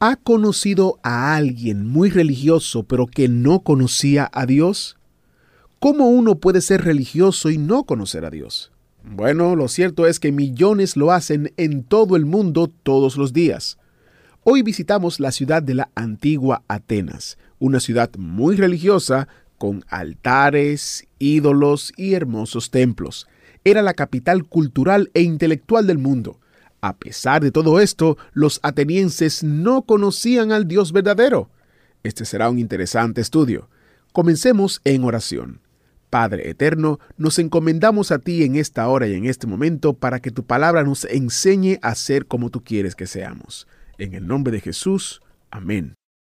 ¿Ha conocido a alguien muy religioso pero que no conocía a Dios? ¿Cómo uno puede ser religioso y no conocer a Dios? Bueno, lo cierto es que millones lo hacen en todo el mundo todos los días. Hoy visitamos la ciudad de la antigua Atenas, una ciudad muy religiosa con altares, ídolos y hermosos templos. Era la capital cultural e intelectual del mundo. A pesar de todo esto, los atenienses no conocían al Dios verdadero. Este será un interesante estudio. Comencemos en oración. Padre Eterno, nos encomendamos a ti en esta hora y en este momento para que tu palabra nos enseñe a ser como tú quieres que seamos. En el nombre de Jesús. Amén.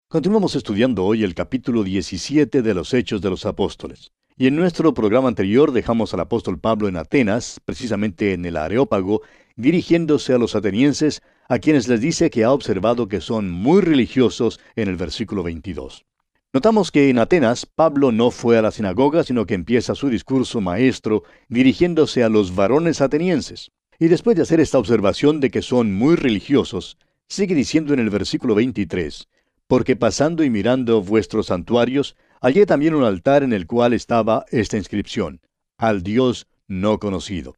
Continuamos estudiando hoy el capítulo 17 de los Hechos de los Apóstoles. Y en nuestro programa anterior dejamos al apóstol Pablo en Atenas, precisamente en el Areópago, dirigiéndose a los atenienses, a quienes les dice que ha observado que son muy religiosos en el versículo 22. Notamos que en Atenas Pablo no fue a la sinagoga, sino que empieza su discurso maestro dirigiéndose a los varones atenienses. Y después de hacer esta observación de que son muy religiosos, sigue diciendo en el versículo 23, porque pasando y mirando vuestros santuarios, hallé también un altar en el cual estaba esta inscripción, al Dios no conocido.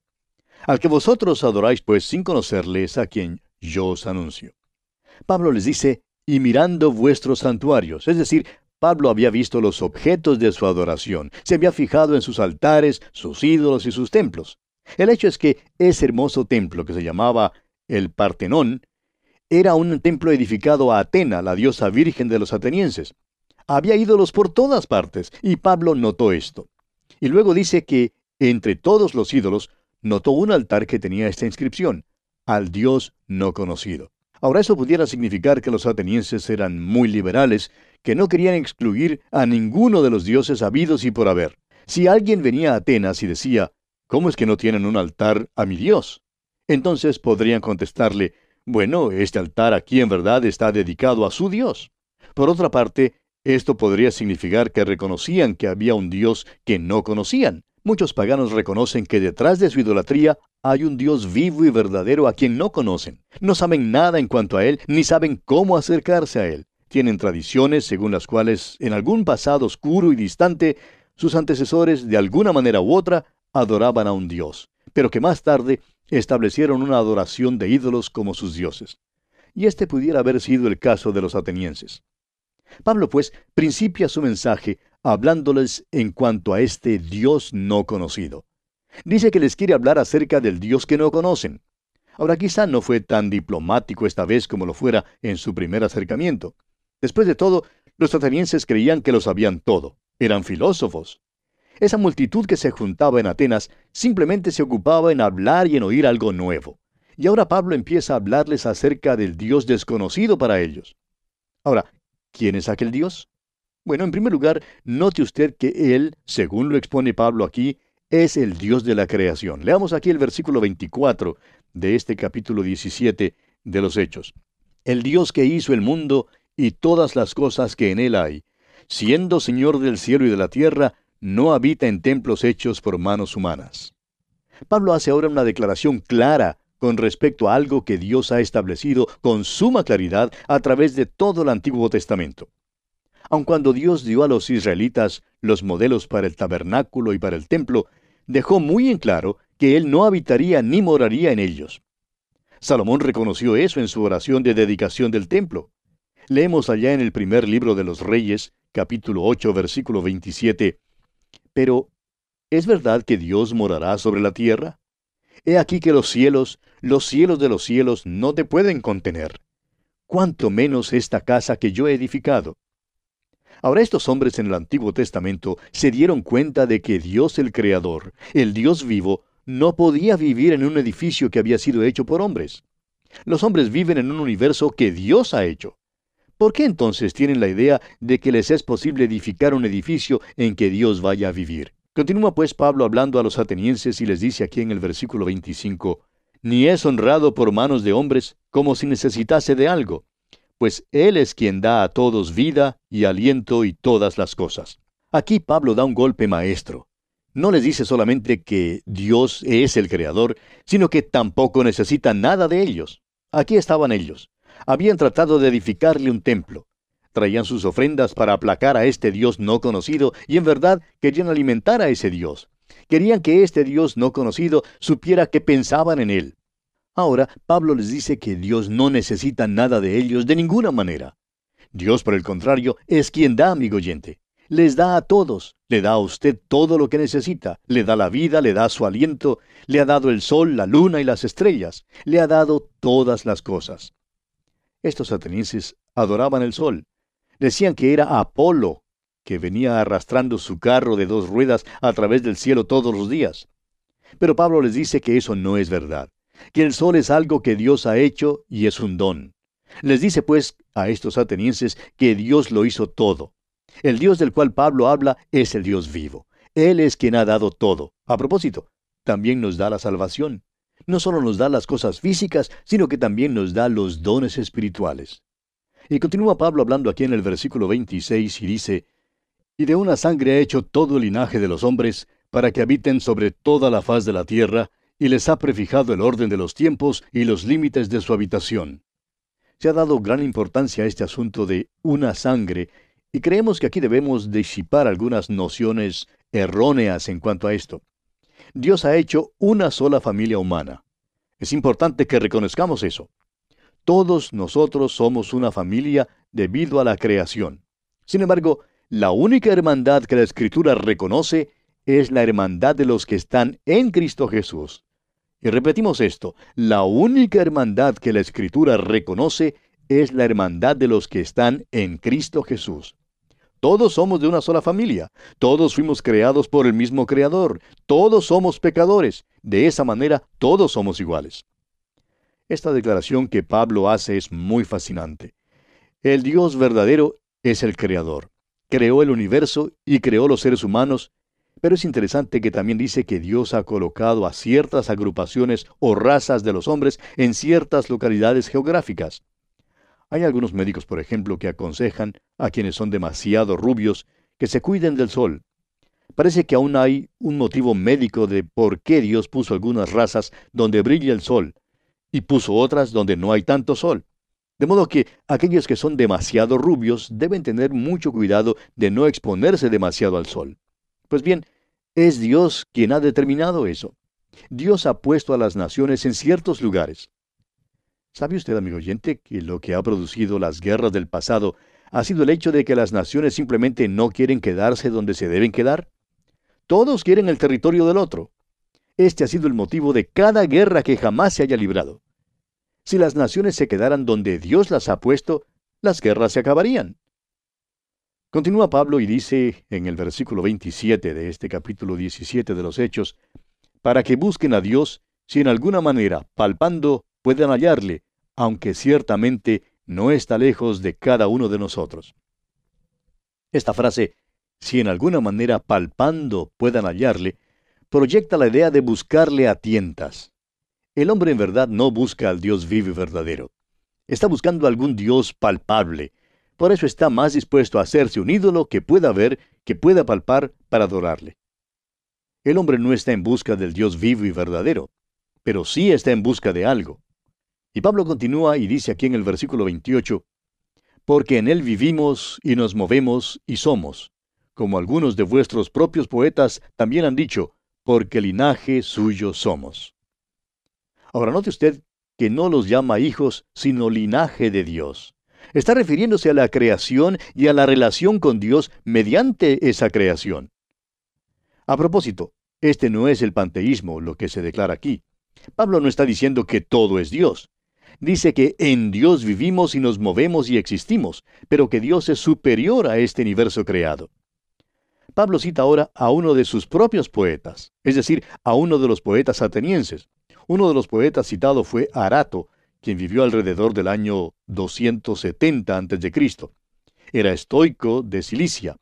Al que vosotros adoráis pues sin conocerles a quien yo os anuncio. Pablo les dice, y mirando vuestros santuarios, es decir, Pablo había visto los objetos de su adoración, se había fijado en sus altares, sus ídolos y sus templos. El hecho es que ese hermoso templo que se llamaba el Partenón era un templo edificado a Atena, la diosa virgen de los atenienses. Había ídolos por todas partes, y Pablo notó esto. Y luego dice que, entre todos los ídolos, notó un altar que tenía esta inscripción, al Dios no conocido. Ahora eso pudiera significar que los atenienses eran muy liberales, que no querían excluir a ninguno de los dioses habidos y por haber. Si alguien venía a Atenas y decía, ¿cómo es que no tienen un altar a mi Dios? Entonces podrían contestarle, bueno, este altar aquí en verdad está dedicado a su Dios. Por otra parte, esto podría significar que reconocían que había un Dios que no conocían. Muchos paganos reconocen que detrás de su idolatría hay un Dios vivo y verdadero a quien no conocen. No saben nada en cuanto a Él, ni saben cómo acercarse a Él. Tienen tradiciones según las cuales, en algún pasado oscuro y distante, sus antecesores, de alguna manera u otra, adoraban a un Dios, pero que más tarde establecieron una adoración de ídolos como sus dioses. Y este pudiera haber sido el caso de los atenienses. Pablo, pues, principia su mensaje hablándoles en cuanto a este Dios no conocido. Dice que les quiere hablar acerca del Dios que no conocen. Ahora quizá no fue tan diplomático esta vez como lo fuera en su primer acercamiento. Después de todo, los atenienses creían que lo sabían todo. Eran filósofos. Esa multitud que se juntaba en Atenas simplemente se ocupaba en hablar y en oír algo nuevo. Y ahora Pablo empieza a hablarles acerca del Dios desconocido para ellos. Ahora, ¿quién es aquel Dios? Bueno, en primer lugar, note usted que Él, según lo expone Pablo aquí, es el Dios de la creación. Leamos aquí el versículo 24 de este capítulo 17 de los Hechos. El Dios que hizo el mundo y todas las cosas que en él hay, siendo Señor del cielo y de la tierra, no habita en templos hechos por manos humanas. Pablo hace ahora una declaración clara con respecto a algo que Dios ha establecido con suma claridad a través de todo el Antiguo Testamento. Aun cuando Dios dio a los israelitas los modelos para el tabernáculo y para el templo, dejó muy en claro que Él no habitaría ni moraría en ellos. Salomón reconoció eso en su oración de dedicación del templo. Leemos allá en el primer libro de los Reyes, capítulo 8, versículo 27, pero, ¿es verdad que Dios morará sobre la tierra? He aquí que los cielos, los cielos de los cielos, no te pueden contener. Cuánto menos esta casa que yo he edificado. Ahora estos hombres en el Antiguo Testamento se dieron cuenta de que Dios el Creador, el Dios vivo, no podía vivir en un edificio que había sido hecho por hombres. Los hombres viven en un universo que Dios ha hecho. ¿Por qué entonces tienen la idea de que les es posible edificar un edificio en que Dios vaya a vivir? Continúa pues Pablo hablando a los atenienses y les dice aquí en el versículo 25, Ni es honrado por manos de hombres como si necesitase de algo, pues Él es quien da a todos vida y aliento y todas las cosas. Aquí Pablo da un golpe maestro. No les dice solamente que Dios es el Creador, sino que tampoco necesita nada de ellos. Aquí estaban ellos, habían tratado de edificarle un templo. Traían sus ofrendas para aplacar a este Dios no conocido y en verdad querían alimentar a ese Dios. Querían que este Dios no conocido supiera que pensaban en él. Ahora Pablo les dice que Dios no necesita nada de ellos de ninguna manera. Dios, por el contrario, es quien da, amigo oyente. Les da a todos, le da a usted todo lo que necesita, le da la vida, le da su aliento, le ha dado el sol, la luna y las estrellas, le ha dado todas las cosas. Estos atenienses adoraban el sol. Decían que era Apolo, que venía arrastrando su carro de dos ruedas a través del cielo todos los días. Pero Pablo les dice que eso no es verdad, que el sol es algo que Dios ha hecho y es un don. Les dice pues a estos atenienses que Dios lo hizo todo. El Dios del cual Pablo habla es el Dios vivo. Él es quien ha dado todo. A propósito, también nos da la salvación no solo nos da las cosas físicas, sino que también nos da los dones espirituales. Y continúa Pablo hablando aquí en el versículo 26 y dice, Y de una sangre ha hecho todo el linaje de los hombres, para que habiten sobre toda la faz de la tierra, y les ha prefijado el orden de los tiempos y los límites de su habitación. Se ha dado gran importancia a este asunto de una sangre, y creemos que aquí debemos disipar algunas nociones erróneas en cuanto a esto. Dios ha hecho una sola familia humana. Es importante que reconozcamos eso. Todos nosotros somos una familia debido a la creación. Sin embargo, la única hermandad que la Escritura reconoce es la hermandad de los que están en Cristo Jesús. Y repetimos esto, la única hermandad que la Escritura reconoce es la hermandad de los que están en Cristo Jesús. Todos somos de una sola familia, todos fuimos creados por el mismo Creador, todos somos pecadores, de esa manera todos somos iguales. Esta declaración que Pablo hace es muy fascinante. El Dios verdadero es el Creador. Creó el universo y creó los seres humanos, pero es interesante que también dice que Dios ha colocado a ciertas agrupaciones o razas de los hombres en ciertas localidades geográficas. Hay algunos médicos, por ejemplo, que aconsejan a quienes son demasiado rubios que se cuiden del sol. Parece que aún hay un motivo médico de por qué Dios puso algunas razas donde brilla el sol y puso otras donde no hay tanto sol. De modo que aquellos que son demasiado rubios deben tener mucho cuidado de no exponerse demasiado al sol. Pues bien, es Dios quien ha determinado eso. Dios ha puesto a las naciones en ciertos lugares. ¿Sabe usted, amigo oyente, que lo que ha producido las guerras del pasado ha sido el hecho de que las naciones simplemente no quieren quedarse donde se deben quedar? Todos quieren el territorio del otro. Este ha sido el motivo de cada guerra que jamás se haya librado. Si las naciones se quedaran donde Dios las ha puesto, las guerras se acabarían. Continúa Pablo y dice en el versículo 27 de este capítulo 17 de los Hechos, para que busquen a Dios si en alguna manera, palpando, puedan hallarle, aunque ciertamente no está lejos de cada uno de nosotros. Esta frase, si en alguna manera palpando puedan hallarle, proyecta la idea de buscarle a tientas. El hombre en verdad no busca al Dios vivo y verdadero. Está buscando algún Dios palpable. Por eso está más dispuesto a hacerse un ídolo que pueda ver, que pueda palpar para adorarle. El hombre no está en busca del Dios vivo y verdadero, pero sí está en busca de algo. Y Pablo continúa y dice aquí en el versículo 28, Porque en él vivimos y nos movemos y somos, como algunos de vuestros propios poetas también han dicho, porque linaje suyo somos. Ahora note usted que no los llama hijos, sino linaje de Dios. Está refiriéndose a la creación y a la relación con Dios mediante esa creación. A propósito, este no es el panteísmo lo que se declara aquí. Pablo no está diciendo que todo es Dios dice que en Dios vivimos y nos movemos y existimos, pero que Dios es superior a este universo creado. Pablo cita ahora a uno de sus propios poetas, es decir, a uno de los poetas atenienses. Uno de los poetas citado fue Arato, quien vivió alrededor del año 270 a.C. Era estoico de Cilicia.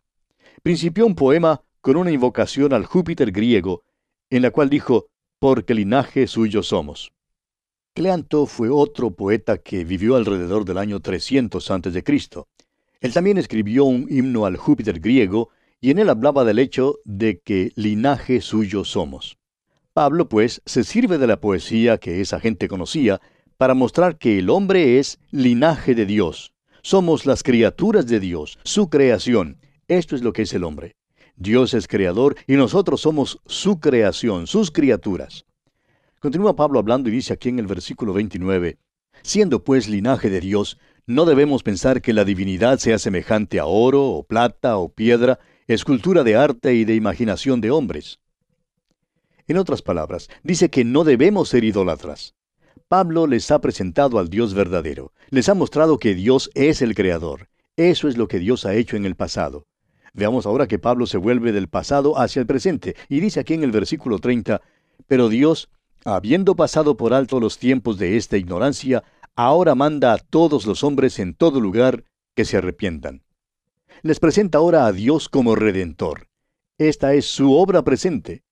Principió un poema con una invocación al Júpiter griego, en la cual dijo, porque linaje suyo somos. Cleanto fue otro poeta que vivió alrededor del año 300 a.C. Él también escribió un himno al Júpiter griego y en él hablaba del hecho de que linaje suyo somos. Pablo, pues, se sirve de la poesía que esa gente conocía para mostrar que el hombre es linaje de Dios. Somos las criaturas de Dios, su creación. Esto es lo que es el hombre. Dios es creador y nosotros somos su creación, sus criaturas. Continúa Pablo hablando y dice aquí en el versículo 29, Siendo pues linaje de Dios, no debemos pensar que la divinidad sea semejante a oro o plata o piedra, escultura de arte y de imaginación de hombres. En otras palabras, dice que no debemos ser idólatras. Pablo les ha presentado al Dios verdadero, les ha mostrado que Dios es el Creador. Eso es lo que Dios ha hecho en el pasado. Veamos ahora que Pablo se vuelve del pasado hacia el presente, y dice aquí en el versículo 30, Pero Dios, habiendo pasado por alto los tiempos de esta ignorancia, ahora manda a todos los hombres en todo lugar que se arrepientan. Les presenta ahora a Dios como redentor. Esta es su obra presente.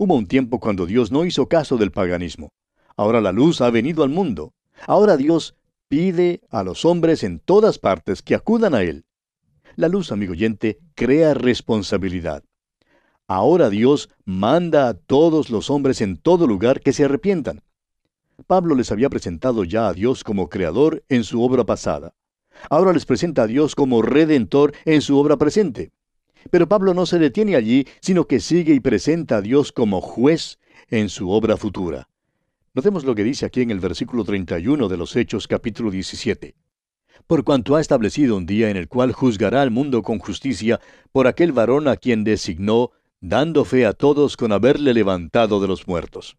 Hubo un tiempo cuando Dios no hizo caso del paganismo. Ahora la luz ha venido al mundo. Ahora Dios pide a los hombres en todas partes que acudan a Él. La luz, amigo oyente, crea responsabilidad. Ahora Dios manda a todos los hombres en todo lugar que se arrepientan. Pablo les había presentado ya a Dios como creador en su obra pasada. Ahora les presenta a Dios como redentor en su obra presente. Pero Pablo no se detiene allí, sino que sigue y presenta a Dios como juez en su obra futura. Notemos lo que dice aquí en el versículo 31 de los Hechos capítulo 17. Por cuanto ha establecido un día en el cual juzgará al mundo con justicia por aquel varón a quien designó, dando fe a todos con haberle levantado de los muertos.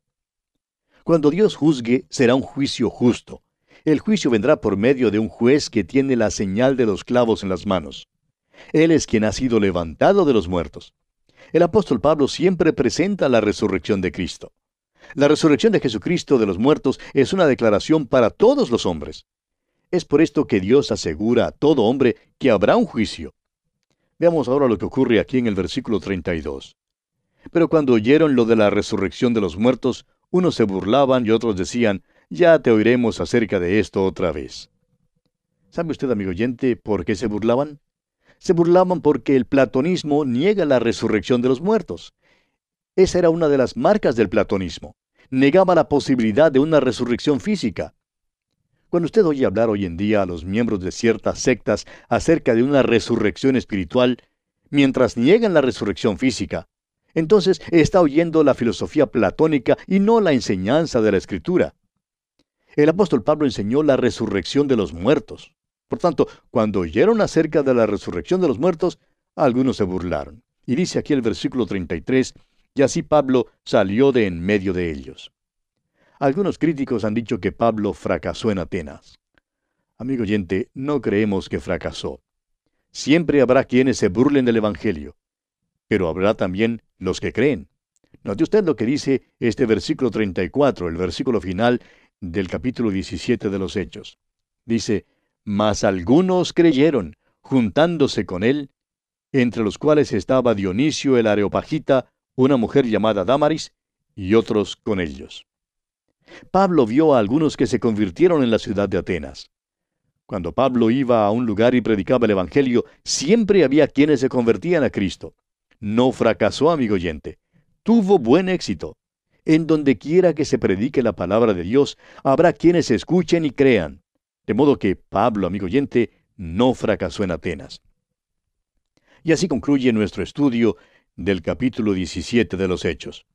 Cuando Dios juzgue, será un juicio justo. El juicio vendrá por medio de un juez que tiene la señal de los clavos en las manos. Él es quien ha sido levantado de los muertos. El apóstol Pablo siempre presenta la resurrección de Cristo. La resurrección de Jesucristo de los muertos es una declaración para todos los hombres. Es por esto que Dios asegura a todo hombre que habrá un juicio. Veamos ahora lo que ocurre aquí en el versículo 32. Pero cuando oyeron lo de la resurrección de los muertos, unos se burlaban y otros decían, ya te oiremos acerca de esto otra vez. ¿Sabe usted, amigo oyente, por qué se burlaban? Se burlaban porque el platonismo niega la resurrección de los muertos. Esa era una de las marcas del platonismo. Negaba la posibilidad de una resurrección física. Cuando usted oye hablar hoy en día a los miembros de ciertas sectas acerca de una resurrección espiritual, mientras niegan la resurrección física, entonces está oyendo la filosofía platónica y no la enseñanza de la Escritura. El apóstol Pablo enseñó la resurrección de los muertos. Por tanto, cuando oyeron acerca de la resurrección de los muertos, algunos se burlaron. Y dice aquí el versículo 33, y así Pablo salió de en medio de ellos. Algunos críticos han dicho que Pablo fracasó en Atenas. Amigo oyente, no creemos que fracasó. Siempre habrá quienes se burlen del Evangelio pero habrá también los que creen. Note usted lo que dice este versículo 34, el versículo final del capítulo 17 de los Hechos. Dice, Mas algunos creyeron, juntándose con él, entre los cuales estaba Dionisio el Areopagita, una mujer llamada Damaris, y otros con ellos. Pablo vio a algunos que se convirtieron en la ciudad de Atenas. Cuando Pablo iba a un lugar y predicaba el Evangelio, siempre había quienes se convertían a Cristo. No fracasó, amigo oyente. Tuvo buen éxito. En donde quiera que se predique la palabra de Dios, habrá quienes escuchen y crean. De modo que Pablo, amigo oyente, no fracasó en Atenas. Y así concluye nuestro estudio del capítulo 17 de los Hechos.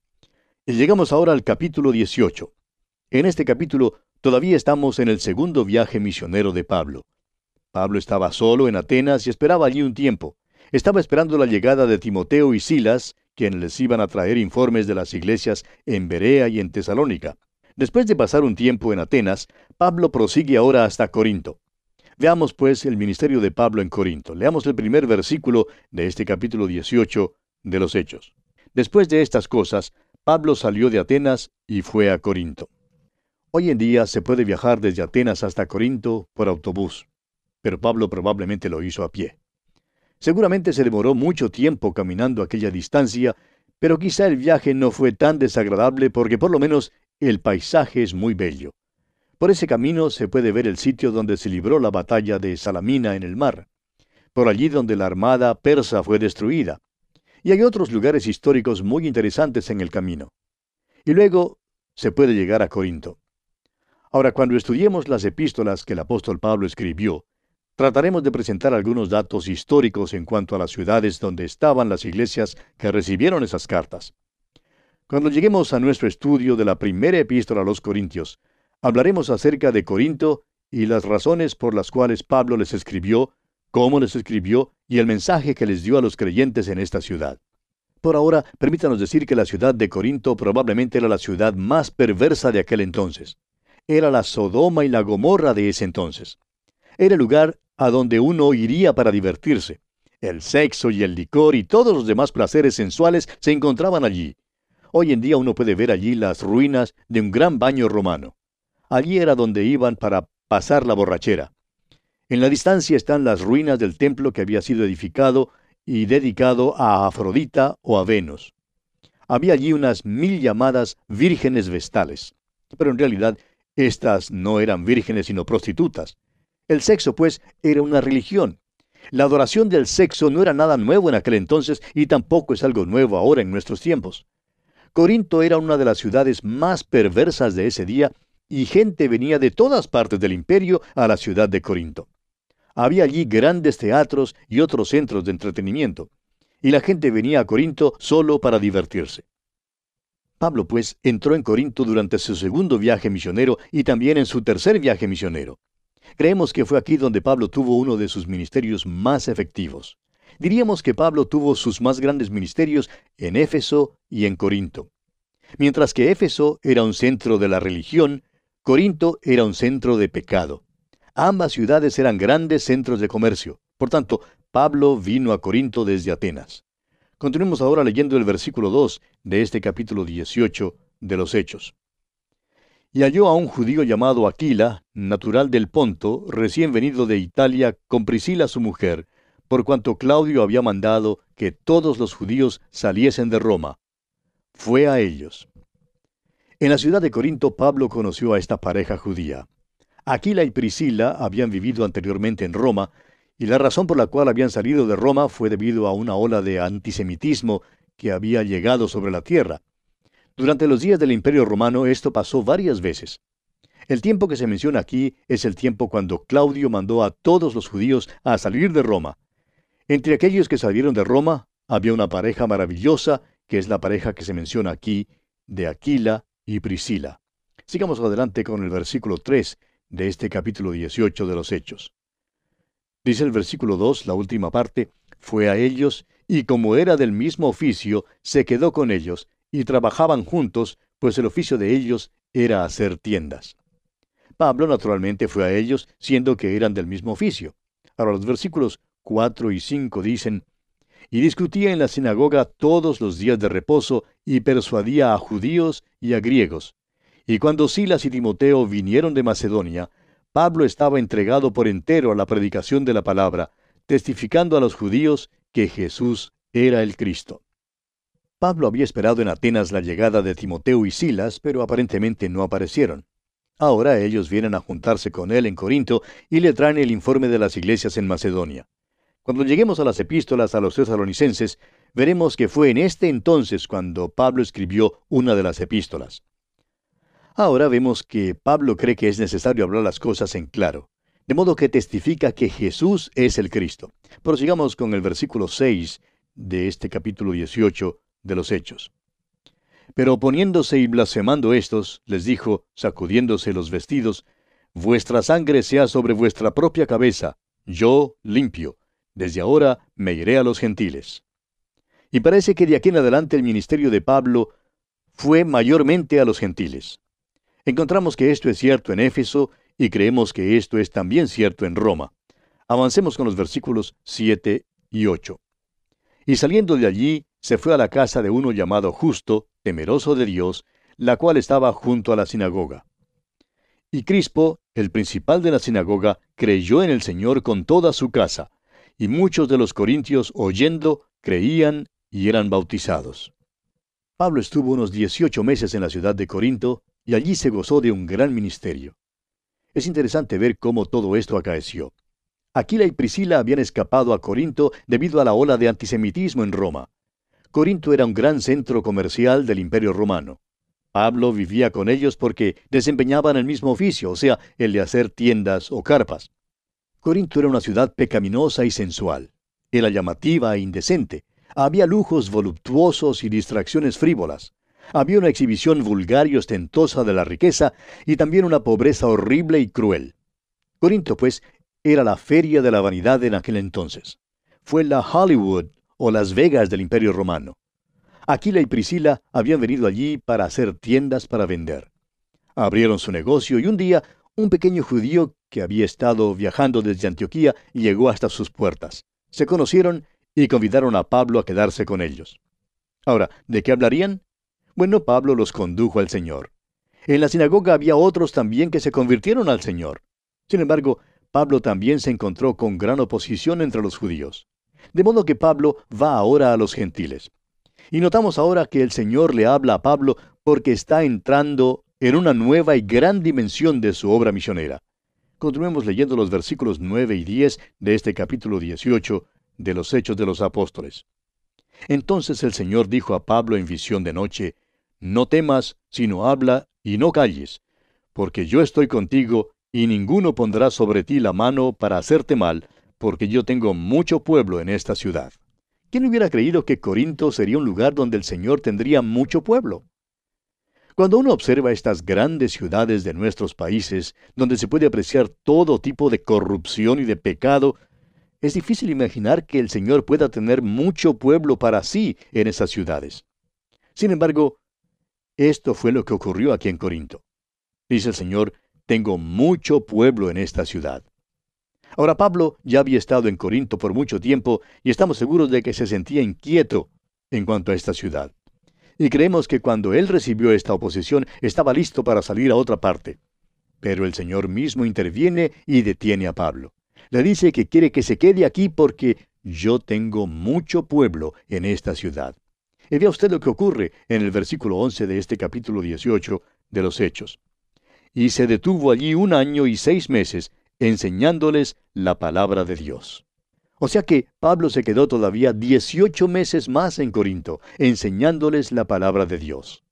Y llegamos ahora al capítulo 18. En este capítulo todavía estamos en el segundo viaje misionero de Pablo. Pablo estaba solo en Atenas y esperaba allí un tiempo. Estaba esperando la llegada de Timoteo y Silas, quienes les iban a traer informes de las iglesias en Berea y en Tesalónica. Después de pasar un tiempo en Atenas, Pablo prosigue ahora hasta Corinto. Veamos pues el ministerio de Pablo en Corinto. Leamos el primer versículo de este capítulo 18 de los Hechos. Después de estas cosas, Pablo salió de Atenas y fue a Corinto. Hoy en día se puede viajar desde Atenas hasta Corinto por autobús, pero Pablo probablemente lo hizo a pie. Seguramente se demoró mucho tiempo caminando aquella distancia, pero quizá el viaje no fue tan desagradable porque por lo menos el paisaje es muy bello. Por ese camino se puede ver el sitio donde se libró la batalla de Salamina en el mar, por allí donde la armada persa fue destruida. Y hay otros lugares históricos muy interesantes en el camino. Y luego se puede llegar a Corinto. Ahora, cuando estudiemos las epístolas que el apóstol Pablo escribió, trataremos de presentar algunos datos históricos en cuanto a las ciudades donde estaban las iglesias que recibieron esas cartas. Cuando lleguemos a nuestro estudio de la primera epístola a los Corintios, hablaremos acerca de Corinto y las razones por las cuales Pablo les escribió, cómo les escribió y el mensaje que les dio a los creyentes en esta ciudad. Por ahora, permítanos decir que la ciudad de Corinto probablemente era la ciudad más perversa de aquel entonces. Era la Sodoma y la Gomorra de ese entonces. Era el lugar a donde uno iría para divertirse. El sexo y el licor y todos los demás placeres sensuales se encontraban allí. Hoy en día uno puede ver allí las ruinas de un gran baño romano. Allí era donde iban para pasar la borrachera. En la distancia están las ruinas del templo que había sido edificado y dedicado a Afrodita o a Venus. Había allí unas mil llamadas vírgenes vestales, pero en realidad estas no eran vírgenes sino prostitutas. El sexo, pues, era una religión. La adoración del sexo no era nada nuevo en aquel entonces y tampoco es algo nuevo ahora en nuestros tiempos. Corinto era una de las ciudades más perversas de ese día y gente venía de todas partes del imperio a la ciudad de Corinto. Había allí grandes teatros y otros centros de entretenimiento, y la gente venía a Corinto solo para divertirse. Pablo, pues, entró en Corinto durante su segundo viaje misionero y también en su tercer viaje misionero. Creemos que fue aquí donde Pablo tuvo uno de sus ministerios más efectivos. Diríamos que Pablo tuvo sus más grandes ministerios en Éfeso y en Corinto. Mientras que Éfeso era un centro de la religión, Corinto era un centro de pecado. Ambas ciudades eran grandes centros de comercio. Por tanto, Pablo vino a Corinto desde Atenas. Continuemos ahora leyendo el versículo 2 de este capítulo 18 de los Hechos. Y halló a un judío llamado Aquila, natural del Ponto, recién venido de Italia, con Priscila su mujer, por cuanto Claudio había mandado que todos los judíos saliesen de Roma. Fue a ellos. En la ciudad de Corinto Pablo conoció a esta pareja judía. Aquila y Priscila habían vivido anteriormente en Roma, y la razón por la cual habían salido de Roma fue debido a una ola de antisemitismo que había llegado sobre la tierra. Durante los días del Imperio Romano esto pasó varias veces. El tiempo que se menciona aquí es el tiempo cuando Claudio mandó a todos los judíos a salir de Roma. Entre aquellos que salieron de Roma había una pareja maravillosa, que es la pareja que se menciona aquí, de Aquila y Priscila. Sigamos adelante con el versículo 3 de este capítulo 18 de los Hechos. Dice el versículo 2, la última parte, fue a ellos, y como era del mismo oficio, se quedó con ellos, y trabajaban juntos, pues el oficio de ellos era hacer tiendas. Pablo naturalmente fue a ellos, siendo que eran del mismo oficio. Ahora los versículos 4 y 5 dicen, y discutía en la sinagoga todos los días de reposo y persuadía a judíos y a griegos. Y cuando Silas y Timoteo vinieron de Macedonia, Pablo estaba entregado por entero a la predicación de la palabra, testificando a los judíos que Jesús era el Cristo. Pablo había esperado en Atenas la llegada de Timoteo y Silas, pero aparentemente no aparecieron. Ahora ellos vienen a juntarse con él en Corinto y le traen el informe de las iglesias en Macedonia. Cuando lleguemos a las epístolas a los tesalonicenses, veremos que fue en este entonces cuando Pablo escribió una de las epístolas. Ahora vemos que Pablo cree que es necesario hablar las cosas en claro, de modo que testifica que Jesús es el Cristo. Prosigamos con el versículo 6 de este capítulo 18 de los Hechos. Pero oponiéndose y blasfemando estos, les dijo, sacudiéndose los vestidos, Vuestra sangre sea sobre vuestra propia cabeza, yo limpio desde ahora me iré a los gentiles. Y parece que de aquí en adelante el ministerio de Pablo fue mayormente a los gentiles. Encontramos que esto es cierto en Éfeso y creemos que esto es también cierto en Roma. Avancemos con los versículos 7 y 8. Y saliendo de allí, se fue a la casa de uno llamado justo, temeroso de Dios, la cual estaba junto a la sinagoga. Y Crispo, el principal de la sinagoga, creyó en el Señor con toda su casa, y muchos de los corintios, oyendo, creían y eran bautizados. Pablo estuvo unos 18 meses en la ciudad de Corinto, y allí se gozó de un gran ministerio. Es interesante ver cómo todo esto acaeció. Aquila y Priscila habían escapado a Corinto debido a la ola de antisemitismo en Roma. Corinto era un gran centro comercial del Imperio Romano. Pablo vivía con ellos porque desempeñaban el mismo oficio, o sea, el de hacer tiendas o carpas. Corinto era una ciudad pecaminosa y sensual. Era llamativa e indecente. Había lujos voluptuosos y distracciones frívolas. Había una exhibición vulgar y ostentosa de la riqueza y también una pobreza horrible y cruel. Corinto, pues, era la feria de la vanidad en aquel entonces. Fue la Hollywood o Las Vegas del Imperio Romano. Aquila y Priscila habían venido allí para hacer tiendas para vender. Abrieron su negocio y un día un pequeño judío que había estado viajando desde Antioquía llegó hasta sus puertas. Se conocieron y convidaron a Pablo a quedarse con ellos. Ahora, ¿de qué hablarían? Bueno, Pablo los condujo al Señor. En la sinagoga había otros también que se convirtieron al Señor. Sin embargo, Pablo también se encontró con gran oposición entre los judíos. De modo que Pablo va ahora a los gentiles. Y notamos ahora que el Señor le habla a Pablo porque está entrando en una nueva y gran dimensión de su obra misionera. Continuemos leyendo los versículos 9 y 10 de este capítulo 18 de los Hechos de los Apóstoles. Entonces el Señor dijo a Pablo en visión de noche, No temas, sino habla y no calles, porque yo estoy contigo, y ninguno pondrá sobre ti la mano para hacerte mal, porque yo tengo mucho pueblo en esta ciudad. ¿Quién hubiera creído que Corinto sería un lugar donde el Señor tendría mucho pueblo? Cuando uno observa estas grandes ciudades de nuestros países, donde se puede apreciar todo tipo de corrupción y de pecado, es difícil imaginar que el Señor pueda tener mucho pueblo para sí en esas ciudades. Sin embargo, esto fue lo que ocurrió aquí en Corinto. Dice el Señor, tengo mucho pueblo en esta ciudad. Ahora Pablo ya había estado en Corinto por mucho tiempo y estamos seguros de que se sentía inquieto en cuanto a esta ciudad. Y creemos que cuando él recibió esta oposición estaba listo para salir a otra parte. Pero el Señor mismo interviene y detiene a Pablo. Le dice que quiere que se quede aquí porque yo tengo mucho pueblo en esta ciudad. Y vea usted lo que ocurre en el versículo 11 de este capítulo 18 de los Hechos. Y se detuvo allí un año y seis meses, enseñándoles la palabra de Dios. O sea que Pablo se quedó todavía 18 meses más en Corinto, enseñándoles la palabra de Dios.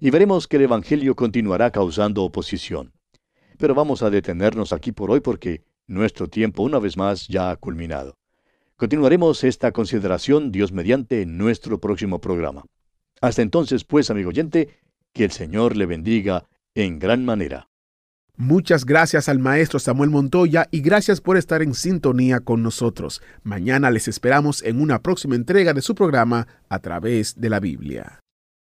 Y veremos que el Evangelio continuará causando oposición. Pero vamos a detenernos aquí por hoy porque nuestro tiempo una vez más ya ha culminado. Continuaremos esta consideración, Dios mediante, en nuestro próximo programa. Hasta entonces, pues, amigo oyente, que el Señor le bendiga en gran manera. Muchas gracias al maestro Samuel Montoya y gracias por estar en sintonía con nosotros. Mañana les esperamos en una próxima entrega de su programa a través de la Biblia.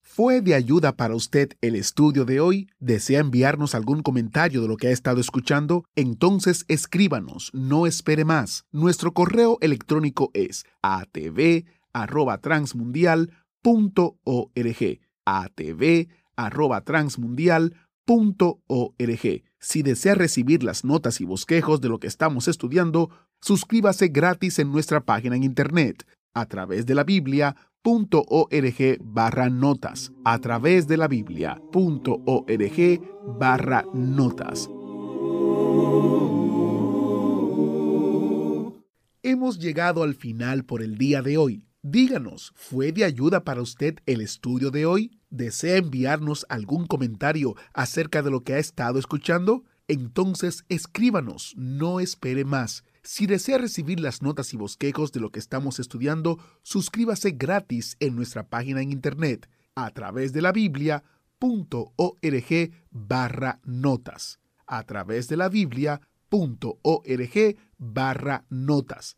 ¿Fue de ayuda para usted el estudio de hoy? ¿Desea enviarnos algún comentario de lo que ha estado escuchando? Entonces escríbanos, no espere más. Nuestro correo electrónico es atv@transmundial.org. atv@transmundial.org .org. Si desea recibir las notas y bosquejos de lo que estamos estudiando, suscríbase gratis en nuestra página en internet a través de la Biblia.org barra notas. A través de la Biblia.org barra notas. Hemos llegado al final por el día de hoy. Díganos, ¿fue de ayuda para usted el estudio de hoy? ¿Desea enviarnos algún comentario acerca de lo que ha estado escuchando? Entonces escríbanos, no espere más. Si desea recibir las notas y bosquejos de lo que estamos estudiando, suscríbase gratis en nuestra página en internet a través de la biblia.org barra notas. A través de la biblia.org barra notas.